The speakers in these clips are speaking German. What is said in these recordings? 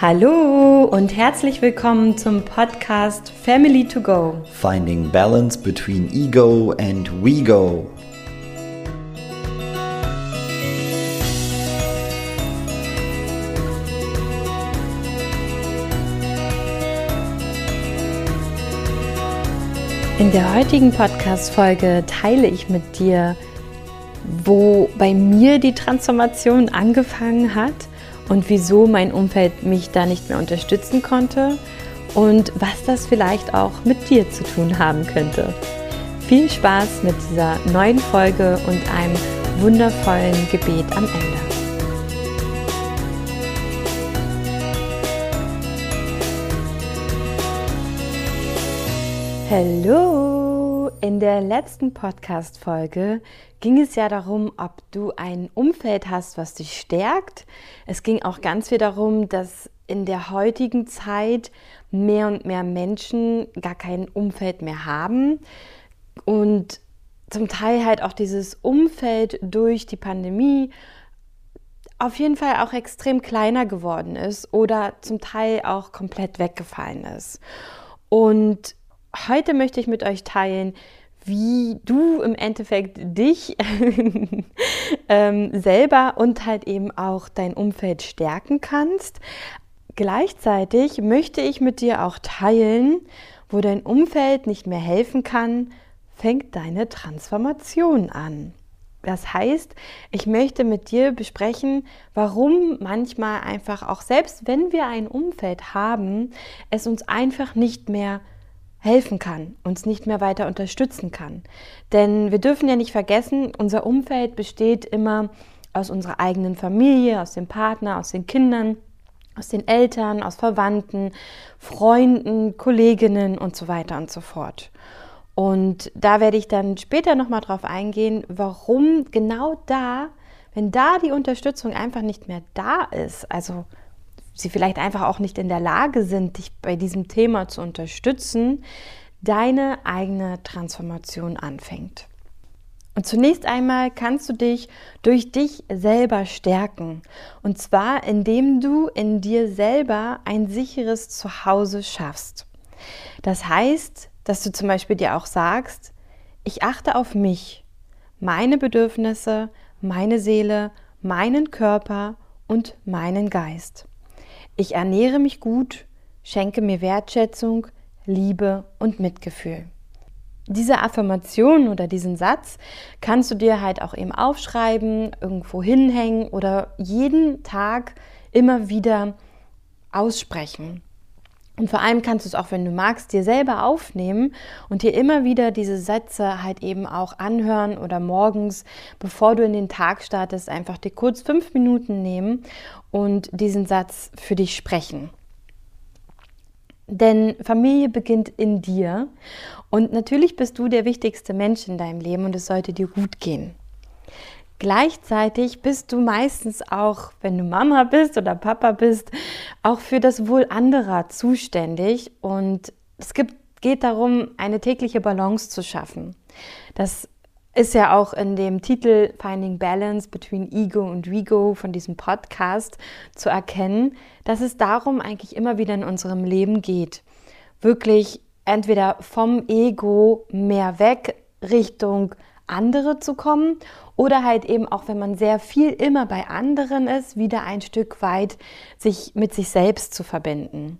Hallo und herzlich willkommen zum Podcast Family to Go. Finding balance between ego and we go. In der heutigen Podcast-Folge teile ich mit dir, wo bei mir die Transformation angefangen hat und wieso mein Umfeld mich da nicht mehr unterstützen konnte und was das vielleicht auch mit dir zu tun haben könnte. Viel Spaß mit dieser neuen Folge und einem wundervollen Gebet am Ende. Hallo! In der letzten Podcast-Folge ging es ja darum, ob du ein Umfeld hast, was dich stärkt. Es ging auch ganz viel darum, dass in der heutigen Zeit mehr und mehr Menschen gar kein Umfeld mehr haben und zum Teil halt auch dieses Umfeld durch die Pandemie auf jeden Fall auch extrem kleiner geworden ist oder zum Teil auch komplett weggefallen ist. Und heute möchte ich mit euch teilen, wie du im Endeffekt dich ähm, selber und halt eben auch dein Umfeld stärken kannst. Gleichzeitig möchte ich mit dir auch teilen, wo dein Umfeld nicht mehr helfen kann, fängt deine Transformation an. Das heißt, ich möchte mit dir besprechen, warum manchmal einfach auch selbst wenn wir ein Umfeld haben, es uns einfach nicht mehr helfen kann, uns nicht mehr weiter unterstützen kann. Denn wir dürfen ja nicht vergessen, unser Umfeld besteht immer aus unserer eigenen Familie, aus dem Partner, aus den Kindern, aus den Eltern, aus Verwandten, Freunden, Kolleginnen und so weiter und so fort. Und da werde ich dann später nochmal drauf eingehen, warum genau da, wenn da die Unterstützung einfach nicht mehr da ist, also sie vielleicht einfach auch nicht in der Lage sind, dich bei diesem Thema zu unterstützen, deine eigene Transformation anfängt. Und zunächst einmal kannst du dich durch dich selber stärken. Und zwar, indem du in dir selber ein sicheres Zuhause schaffst. Das heißt, dass du zum Beispiel dir auch sagst, ich achte auf mich, meine Bedürfnisse, meine Seele, meinen Körper und meinen Geist. Ich ernähre mich gut, schenke mir Wertschätzung, Liebe und Mitgefühl. Diese Affirmation oder diesen Satz kannst du dir halt auch eben aufschreiben, irgendwo hinhängen oder jeden Tag immer wieder aussprechen. Und vor allem kannst du es auch, wenn du magst, dir selber aufnehmen und dir immer wieder diese Sätze halt eben auch anhören oder morgens, bevor du in den Tag startest, einfach dir kurz fünf Minuten nehmen und diesen Satz für dich sprechen. Denn Familie beginnt in dir und natürlich bist du der wichtigste Mensch in deinem Leben und es sollte dir gut gehen. Gleichzeitig bist du meistens auch, wenn du Mama bist oder Papa bist, auch für das Wohl anderer zuständig. Und es gibt, geht darum, eine tägliche Balance zu schaffen. Das ist ja auch in dem Titel Finding Balance Between Ego und Rego von diesem Podcast zu erkennen, dass es darum eigentlich immer wieder in unserem Leben geht. Wirklich entweder vom Ego mehr weg Richtung andere zu kommen oder halt eben auch, wenn man sehr viel immer bei anderen ist, wieder ein Stück weit sich mit sich selbst zu verbinden.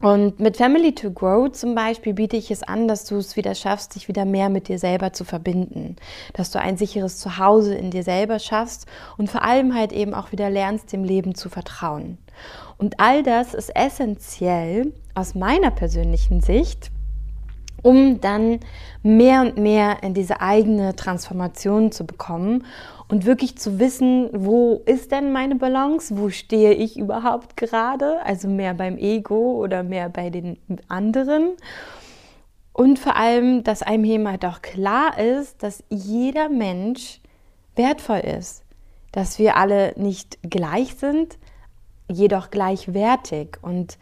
Und mit Family to Grow zum Beispiel biete ich es an, dass du es wieder schaffst, dich wieder mehr mit dir selber zu verbinden. Dass du ein sicheres Zuhause in dir selber schaffst und vor allem halt eben auch wieder lernst, dem Leben zu vertrauen. Und all das ist essentiell aus meiner persönlichen Sicht, um dann mehr und mehr in diese eigene Transformation zu bekommen und wirklich zu wissen, wo ist denn meine Balance, wo stehe ich überhaupt gerade, also mehr beim Ego oder mehr bei den anderen. Und vor allem, dass einem eben halt auch klar ist, dass jeder Mensch wertvoll ist, dass wir alle nicht gleich sind, jedoch gleichwertig. Und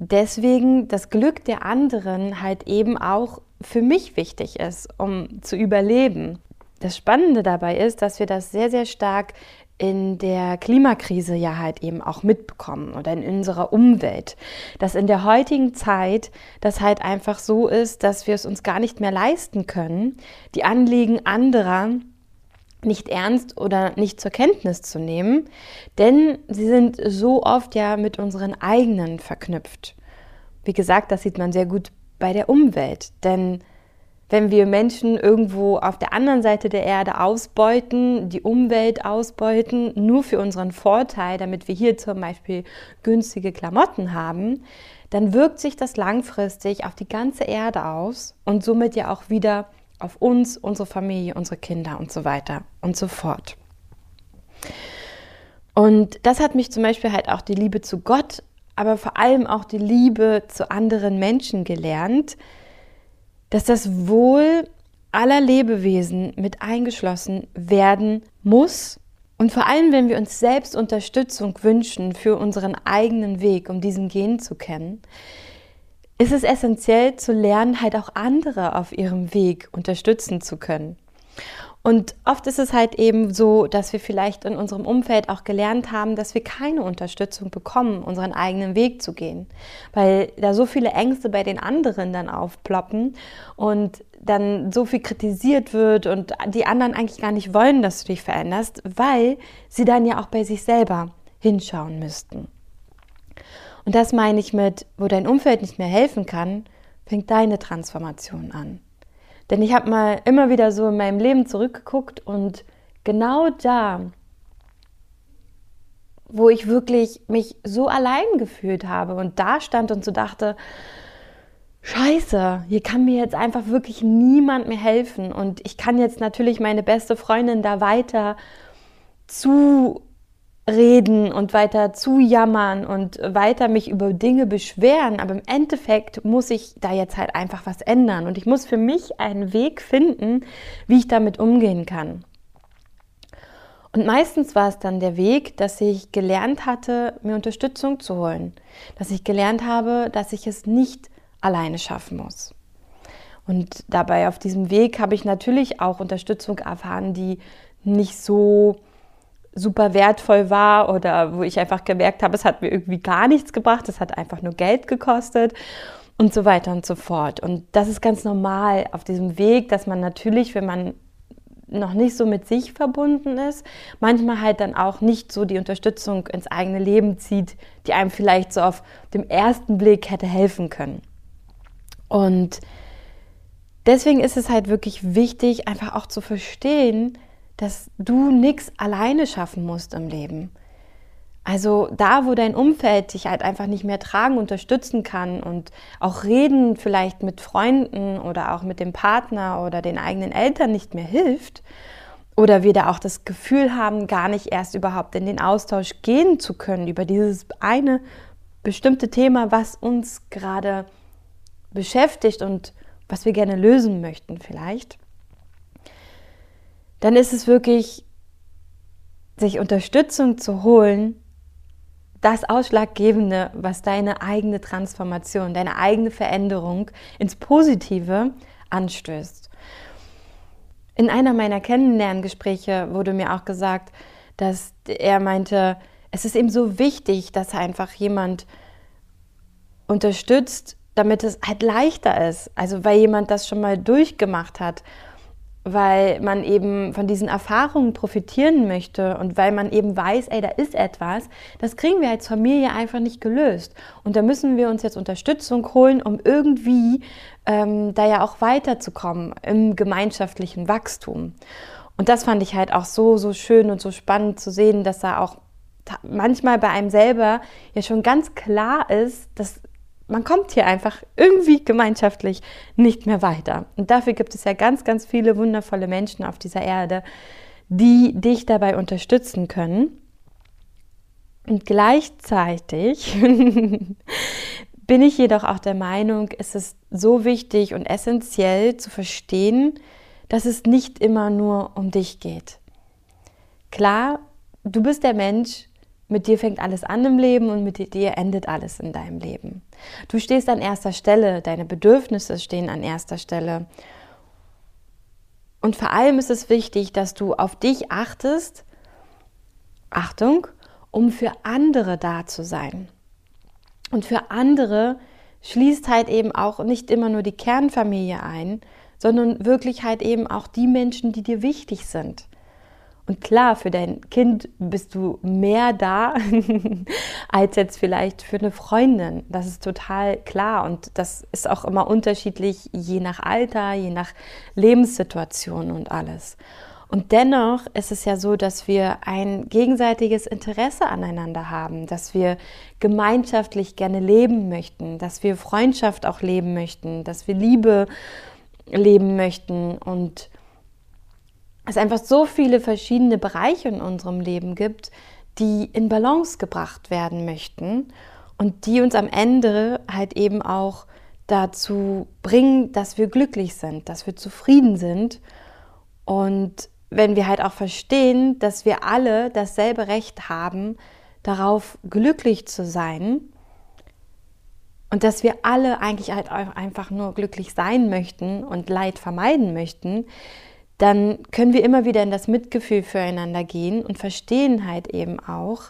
deswegen das Glück der anderen halt eben auch für mich wichtig ist, um zu überleben. Das Spannende dabei ist, dass wir das sehr, sehr stark in der Klimakrise ja halt eben auch mitbekommen oder in unserer Umwelt, dass in der heutigen Zeit das halt einfach so ist, dass wir es uns gar nicht mehr leisten können, die Anliegen anderer nicht ernst oder nicht zur Kenntnis zu nehmen, denn sie sind so oft ja mit unseren eigenen verknüpft. Wie gesagt, das sieht man sehr gut bei der Umwelt, denn wenn wir Menschen irgendwo auf der anderen Seite der Erde ausbeuten, die Umwelt ausbeuten, nur für unseren Vorteil, damit wir hier zum Beispiel günstige Klamotten haben, dann wirkt sich das langfristig auf die ganze Erde aus und somit ja auch wieder auf uns, unsere Familie, unsere Kinder und so weiter und so fort. Und das hat mich zum Beispiel halt auch die Liebe zu Gott, aber vor allem auch die Liebe zu anderen Menschen gelernt, dass das Wohl aller Lebewesen mit eingeschlossen werden muss. Und vor allem, wenn wir uns selbst Unterstützung wünschen für unseren eigenen Weg, um diesen gehen zu kennen, ist es essentiell zu lernen, halt auch andere auf ihrem Weg unterstützen zu können. Und oft ist es halt eben so, dass wir vielleicht in unserem Umfeld auch gelernt haben, dass wir keine Unterstützung bekommen, unseren eigenen Weg zu gehen, weil da so viele Ängste bei den anderen dann aufploppen und dann so viel kritisiert wird und die anderen eigentlich gar nicht wollen, dass du dich veränderst, weil sie dann ja auch bei sich selber hinschauen müssten. Und das meine ich mit, wo dein Umfeld nicht mehr helfen kann, fängt deine Transformation an. Denn ich habe mal immer wieder so in meinem Leben zurückgeguckt und genau da, wo ich wirklich mich so allein gefühlt habe und da stand und so dachte, Scheiße, hier kann mir jetzt einfach wirklich niemand mehr helfen und ich kann jetzt natürlich meine beste Freundin da weiter zu reden und weiter zu jammern und weiter mich über Dinge beschweren, aber im Endeffekt muss ich da jetzt halt einfach was ändern und ich muss für mich einen Weg finden, wie ich damit umgehen kann. Und meistens war es dann der Weg, dass ich gelernt hatte, mir Unterstützung zu holen, dass ich gelernt habe, dass ich es nicht alleine schaffen muss. Und dabei auf diesem Weg habe ich natürlich auch Unterstützung erfahren, die nicht so super wertvoll war oder wo ich einfach gemerkt habe, es hat mir irgendwie gar nichts gebracht, es hat einfach nur Geld gekostet und so weiter und so fort. Und das ist ganz normal auf diesem Weg, dass man natürlich, wenn man noch nicht so mit sich verbunden ist, manchmal halt dann auch nicht so die Unterstützung ins eigene Leben zieht, die einem vielleicht so auf dem ersten Blick hätte helfen können. Und deswegen ist es halt wirklich wichtig, einfach auch zu verstehen, dass du nichts alleine schaffen musst im Leben. Also da, wo dein Umfeld dich halt einfach nicht mehr tragen, unterstützen kann und auch reden vielleicht mit Freunden oder auch mit dem Partner oder den eigenen Eltern nicht mehr hilft oder wir da auch das Gefühl haben, gar nicht erst überhaupt in den Austausch gehen zu können über dieses eine bestimmte Thema, was uns gerade beschäftigt und was wir gerne lösen möchten vielleicht dann ist es wirklich, sich Unterstützung zu holen, das Ausschlaggebende, was deine eigene Transformation, deine eigene Veränderung ins Positive anstößt. In einer meiner Kennenlerngespräche wurde mir auch gesagt, dass er meinte, es ist eben so wichtig, dass einfach jemand unterstützt, damit es halt leichter ist. Also weil jemand das schon mal durchgemacht hat weil man eben von diesen Erfahrungen profitieren möchte und weil man eben weiß, ey, da ist etwas, das kriegen wir als Familie einfach nicht gelöst. Und da müssen wir uns jetzt Unterstützung holen, um irgendwie ähm, da ja auch weiterzukommen im gemeinschaftlichen Wachstum. Und das fand ich halt auch so, so schön und so spannend zu sehen, dass da auch manchmal bei einem selber ja schon ganz klar ist, dass man kommt hier einfach irgendwie gemeinschaftlich nicht mehr weiter. Und dafür gibt es ja ganz, ganz viele wundervolle Menschen auf dieser Erde, die dich dabei unterstützen können. Und gleichzeitig bin ich jedoch auch der Meinung, es ist so wichtig und essentiell zu verstehen, dass es nicht immer nur um dich geht. Klar, du bist der Mensch, mit dir fängt alles an im Leben und mit dir endet alles in deinem Leben. Du stehst an erster Stelle, deine Bedürfnisse stehen an erster Stelle. Und vor allem ist es wichtig, dass du auf dich achtest Achtung, um für andere da zu sein. Und für andere schließt halt eben auch nicht immer nur die Kernfamilie ein, sondern wirklich halt eben auch die Menschen, die dir wichtig sind. Und klar, für dein Kind bist du mehr da als jetzt vielleicht für eine Freundin. Das ist total klar und das ist auch immer unterschiedlich, je nach Alter, je nach Lebenssituation und alles. Und dennoch ist es ja so, dass wir ein gegenseitiges Interesse aneinander haben, dass wir gemeinschaftlich gerne leben möchten, dass wir Freundschaft auch leben möchten, dass wir Liebe leben möchten und es einfach so viele verschiedene Bereiche in unserem Leben gibt, die in Balance gebracht werden möchten und die uns am Ende halt eben auch dazu bringen, dass wir glücklich sind, dass wir zufrieden sind. Und wenn wir halt auch verstehen, dass wir alle dasselbe Recht haben, darauf glücklich zu sein und dass wir alle eigentlich halt einfach nur glücklich sein möchten und Leid vermeiden möchten, dann können wir immer wieder in das Mitgefühl füreinander gehen und verstehen halt eben auch,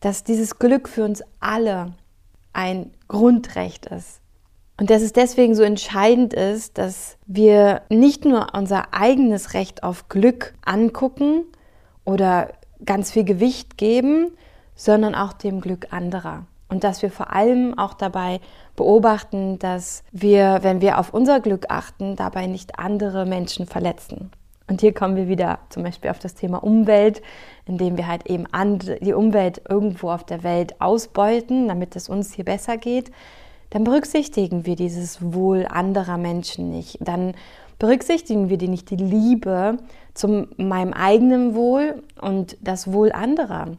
dass dieses Glück für uns alle ein Grundrecht ist. Und dass es deswegen so entscheidend ist, dass wir nicht nur unser eigenes Recht auf Glück angucken oder ganz viel Gewicht geben, sondern auch dem Glück anderer. Und dass wir vor allem auch dabei beobachten, dass wir, wenn wir auf unser Glück achten, dabei nicht andere Menschen verletzen. Und hier kommen wir wieder zum Beispiel auf das Thema Umwelt, indem wir halt eben die Umwelt irgendwo auf der Welt ausbeuten, damit es uns hier besser geht dann berücksichtigen wir dieses Wohl anderer Menschen nicht. Dann berücksichtigen wir die nicht die Liebe zu meinem eigenen Wohl und das Wohl anderer.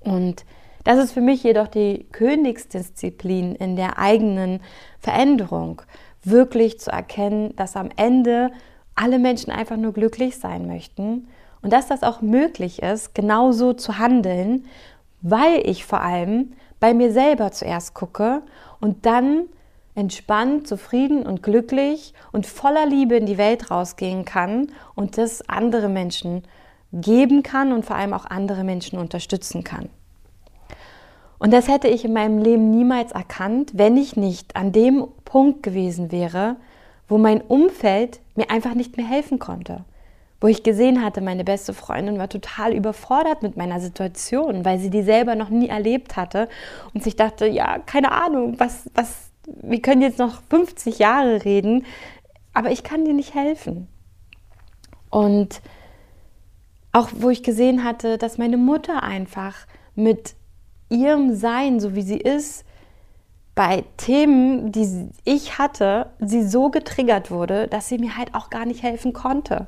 Und das ist für mich jedoch die Königsdisziplin in der eigenen Veränderung, wirklich zu erkennen, dass am Ende alle Menschen einfach nur glücklich sein möchten und dass das auch möglich ist, genauso zu handeln, weil ich vor allem bei mir selber zuerst gucke und dann entspannt, zufrieden und glücklich und voller Liebe in die Welt rausgehen kann und das andere Menschen geben kann und vor allem auch andere Menschen unterstützen kann. Und das hätte ich in meinem Leben niemals erkannt, wenn ich nicht an dem Punkt gewesen wäre, wo mein Umfeld mir einfach nicht mehr helfen konnte wo ich gesehen hatte, meine beste Freundin war total überfordert mit meiner Situation, weil sie die selber noch nie erlebt hatte und sich dachte, ja, keine Ahnung, was, was, wir können jetzt noch 50 Jahre reden, aber ich kann dir nicht helfen. Und auch wo ich gesehen hatte, dass meine Mutter einfach mit ihrem Sein, so wie sie ist, bei Themen, die ich hatte, sie so getriggert wurde, dass sie mir halt auch gar nicht helfen konnte.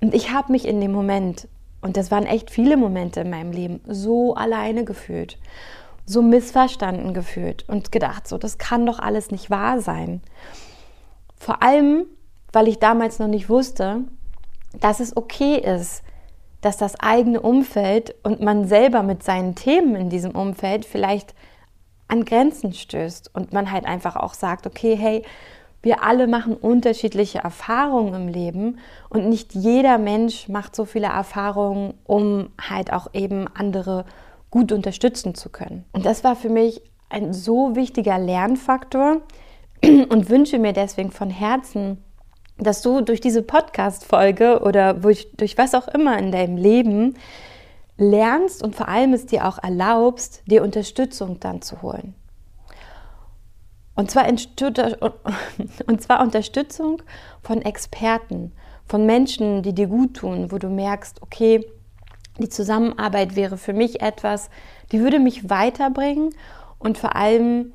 Und ich habe mich in dem Moment, und das waren echt viele Momente in meinem Leben, so alleine gefühlt, so missverstanden gefühlt und gedacht, so, das kann doch alles nicht wahr sein. Vor allem, weil ich damals noch nicht wusste, dass es okay ist, dass das eigene Umfeld und man selber mit seinen Themen in diesem Umfeld vielleicht an Grenzen stößt und man halt einfach auch sagt, okay, hey, wir alle machen unterschiedliche Erfahrungen im Leben und nicht jeder Mensch macht so viele Erfahrungen, um halt auch eben andere gut unterstützen zu können. Und das war für mich ein so wichtiger Lernfaktor und wünsche mir deswegen von Herzen, dass du durch diese Podcast-Folge oder durch, durch was auch immer in deinem Leben lernst und vor allem es dir auch erlaubst, dir Unterstützung dann zu holen. Und zwar, und zwar Unterstützung von Experten, von Menschen, die dir gut tun, wo du merkst, okay, die Zusammenarbeit wäre für mich etwas, die würde mich weiterbringen und vor allem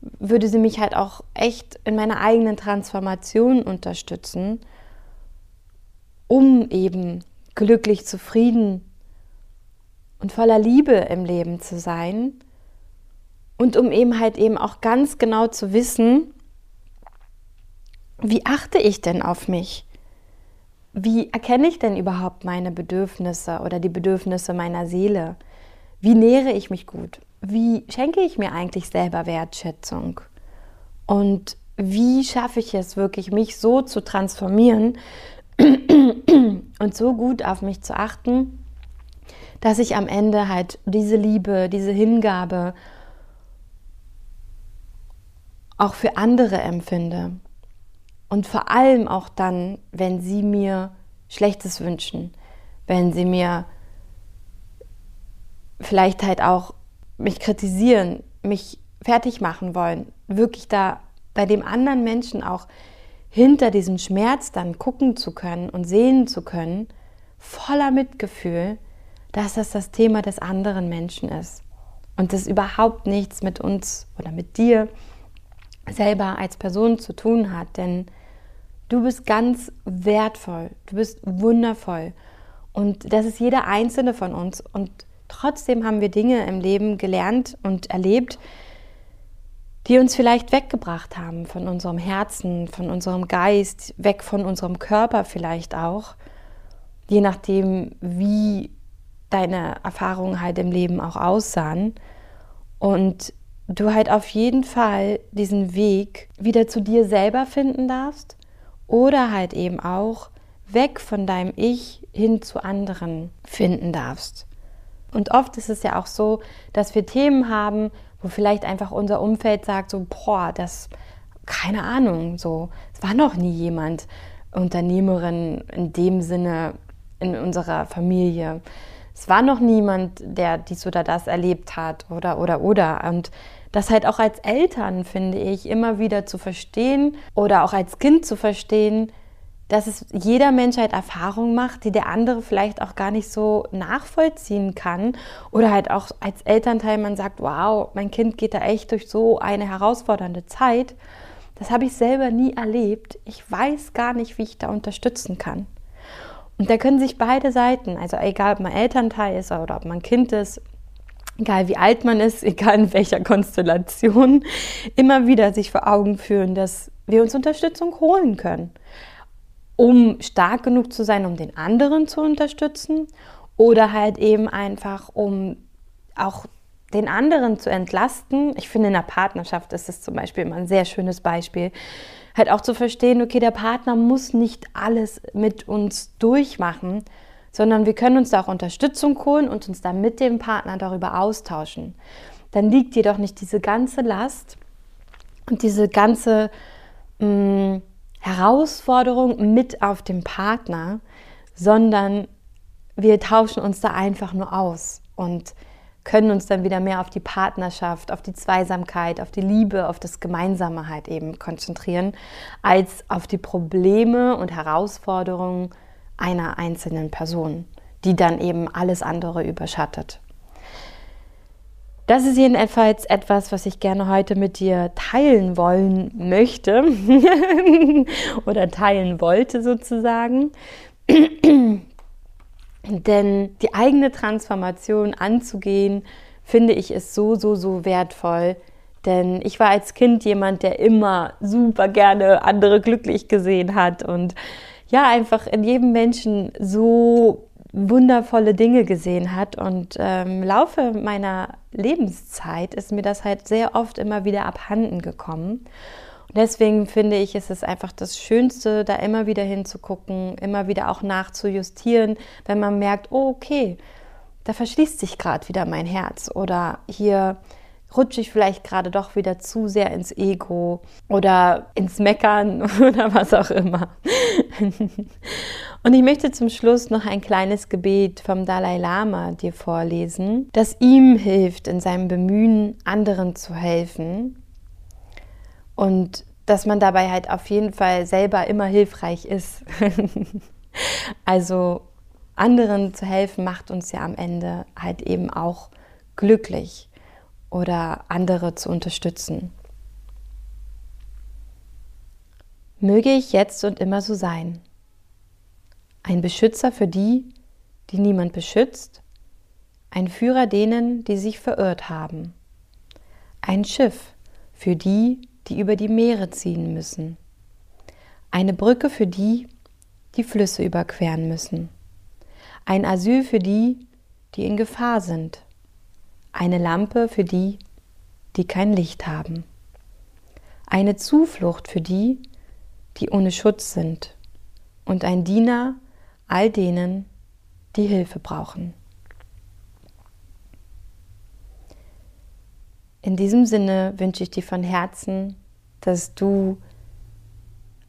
würde sie mich halt auch echt in meiner eigenen Transformation unterstützen, um eben glücklich, zufrieden und voller Liebe im Leben zu sein und um eben halt eben auch ganz genau zu wissen, wie achte ich denn auf mich? Wie erkenne ich denn überhaupt meine Bedürfnisse oder die Bedürfnisse meiner Seele? Wie nähere ich mich gut? Wie schenke ich mir eigentlich selber Wertschätzung? Und wie schaffe ich es wirklich, mich so zu transformieren und so gut auf mich zu achten, dass ich am Ende halt diese Liebe, diese Hingabe auch für andere empfinde. Und vor allem auch dann, wenn sie mir Schlechtes wünschen, wenn sie mir vielleicht halt auch mich kritisieren, mich fertig machen wollen, wirklich da bei dem anderen Menschen auch hinter diesem Schmerz dann gucken zu können und sehen zu können, voller Mitgefühl, dass das das Thema des anderen Menschen ist. Und das überhaupt nichts mit uns oder mit dir selber als Person zu tun hat, denn du bist ganz wertvoll, du bist wundervoll. Und das ist jeder einzelne von uns. Und trotzdem haben wir Dinge im Leben gelernt und erlebt, die uns vielleicht weggebracht haben von unserem Herzen, von unserem Geist, weg von unserem Körper vielleicht auch, je nachdem, wie deine Erfahrungen halt im Leben auch aussahen. Und du halt auf jeden Fall diesen Weg wieder zu dir selber finden darfst oder halt eben auch weg von deinem Ich hin zu anderen finden darfst. Und oft ist es ja auch so, dass wir Themen haben, wo vielleicht einfach unser Umfeld sagt, so, boah, das, keine Ahnung, so, es war noch nie jemand Unternehmerin in dem Sinne in unserer Familie. Es war noch niemand, der dies oder das erlebt hat oder, oder, oder. Und das halt auch als Eltern, finde ich, immer wieder zu verstehen oder auch als Kind zu verstehen, dass es jeder Mensch halt Erfahrungen macht, die der andere vielleicht auch gar nicht so nachvollziehen kann. Oder halt auch als Elternteil man sagt, wow, mein Kind geht da echt durch so eine herausfordernde Zeit. Das habe ich selber nie erlebt. Ich weiß gar nicht, wie ich da unterstützen kann. Und da können sich beide Seiten, also egal ob man Elternteil ist oder ob man Kind ist, egal wie alt man ist, egal in welcher Konstellation, immer wieder sich vor Augen führen, dass wir uns Unterstützung holen können um stark genug zu sein, um den anderen zu unterstützen oder halt eben einfach, um auch den anderen zu entlasten. Ich finde, in der Partnerschaft ist es zum Beispiel immer ein sehr schönes Beispiel. Halt auch zu verstehen, okay, der Partner muss nicht alles mit uns durchmachen, sondern wir können uns da auch Unterstützung holen und uns dann mit dem Partner darüber austauschen. Dann liegt jedoch nicht diese ganze Last und diese ganze mh, mm, Herausforderung mit auf dem Partner, sondern wir tauschen uns da einfach nur aus und können uns dann wieder mehr auf die Partnerschaft, auf die Zweisamkeit, auf die Liebe, auf das Gemeinsame halt eben konzentrieren, als auf die Probleme und Herausforderungen einer einzelnen Person, die dann eben alles andere überschattet. Das ist jedenfalls etwas, was ich gerne heute mit dir teilen wollen möchte oder teilen wollte sozusagen. Denn die eigene Transformation anzugehen, finde ich, ist so, so, so wertvoll. Denn ich war als Kind jemand, der immer super gerne andere glücklich gesehen hat und ja, einfach in jedem Menschen so wundervolle Dinge gesehen hat. Und ähm, im Laufe meiner Lebenszeit ist mir das halt sehr oft immer wieder abhanden gekommen. Und deswegen finde ich, ist es einfach das Schönste, da immer wieder hinzugucken, immer wieder auch nachzujustieren, wenn man merkt, oh, okay, da verschließt sich gerade wieder mein Herz oder hier rutsche ich vielleicht gerade doch wieder zu sehr ins Ego oder ins Meckern oder was auch immer. Und ich möchte zum Schluss noch ein kleines Gebet vom Dalai Lama dir vorlesen, das ihm hilft in seinem Bemühen, anderen zu helfen. Und dass man dabei halt auf jeden Fall selber immer hilfreich ist. also anderen zu helfen macht uns ja am Ende halt eben auch glücklich oder andere zu unterstützen. Möge ich jetzt und immer so sein. Ein Beschützer für die, die niemand beschützt, ein Führer denen, die sich verirrt haben, ein Schiff für die, die über die Meere ziehen müssen. Eine Brücke für die, die Flüsse überqueren müssen. Ein Asyl für die, die in Gefahr sind. Eine Lampe für die, die kein Licht haben. Eine Zuflucht für die, die ohne Schutz sind. Und ein Diener all denen, die Hilfe brauchen. In diesem Sinne wünsche ich dir von Herzen dass du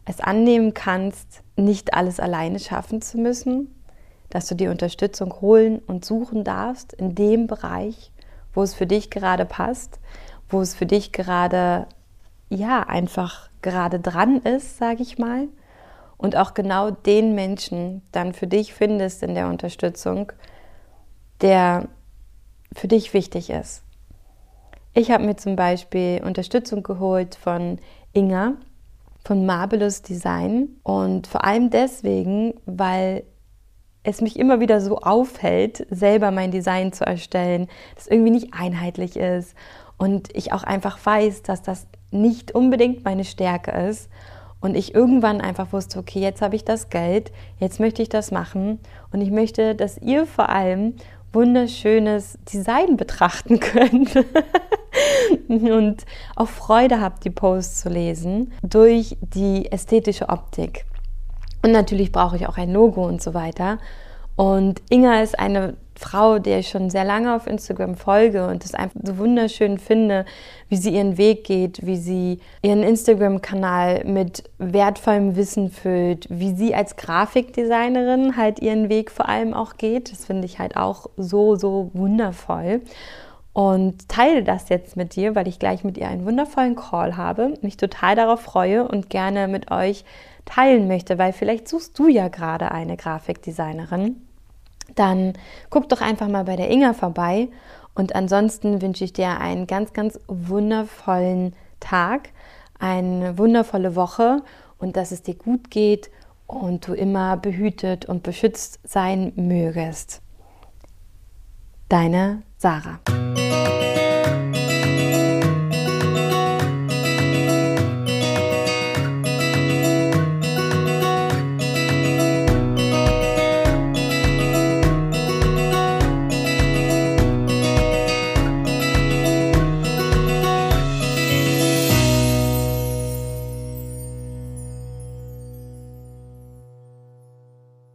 es annehmen kannst, nicht alles alleine schaffen zu müssen, dass du dir Unterstützung holen und suchen darfst in dem Bereich, wo es für dich gerade passt, wo es für dich gerade ja einfach gerade dran ist, sage ich mal, und auch genau den Menschen dann für dich findest in der Unterstützung, der für dich wichtig ist. Ich habe mir zum Beispiel Unterstützung geholt von Inga von Marvelous Design. Und vor allem deswegen, weil es mich immer wieder so aufhält, selber mein Design zu erstellen, das irgendwie nicht einheitlich ist. Und ich auch einfach weiß, dass das nicht unbedingt meine Stärke ist. Und ich irgendwann einfach wusste, okay, jetzt habe ich das Geld, jetzt möchte ich das machen. Und ich möchte, dass ihr vor allem wunderschönes Design betrachten könnt und auch Freude habt, die Posts zu lesen durch die ästhetische Optik. Und natürlich brauche ich auch ein Logo und so weiter. Und Inga ist eine Frau, der ich schon sehr lange auf Instagram folge und es einfach so wunderschön finde, wie sie ihren Weg geht, wie sie ihren Instagram-Kanal mit wertvollem Wissen füllt, wie sie als Grafikdesignerin halt ihren Weg vor allem auch geht. Das finde ich halt auch so, so wundervoll. Und teile das jetzt mit dir, weil ich gleich mit ihr einen wundervollen Call habe, mich total darauf freue und gerne mit euch teilen möchte, weil vielleicht suchst du ja gerade eine Grafikdesignerin dann guck doch einfach mal bei der Inga vorbei. Und ansonsten wünsche ich dir einen ganz, ganz wundervollen Tag, eine wundervolle Woche und dass es dir gut geht und du immer behütet und beschützt sein mögest. Deine Sarah.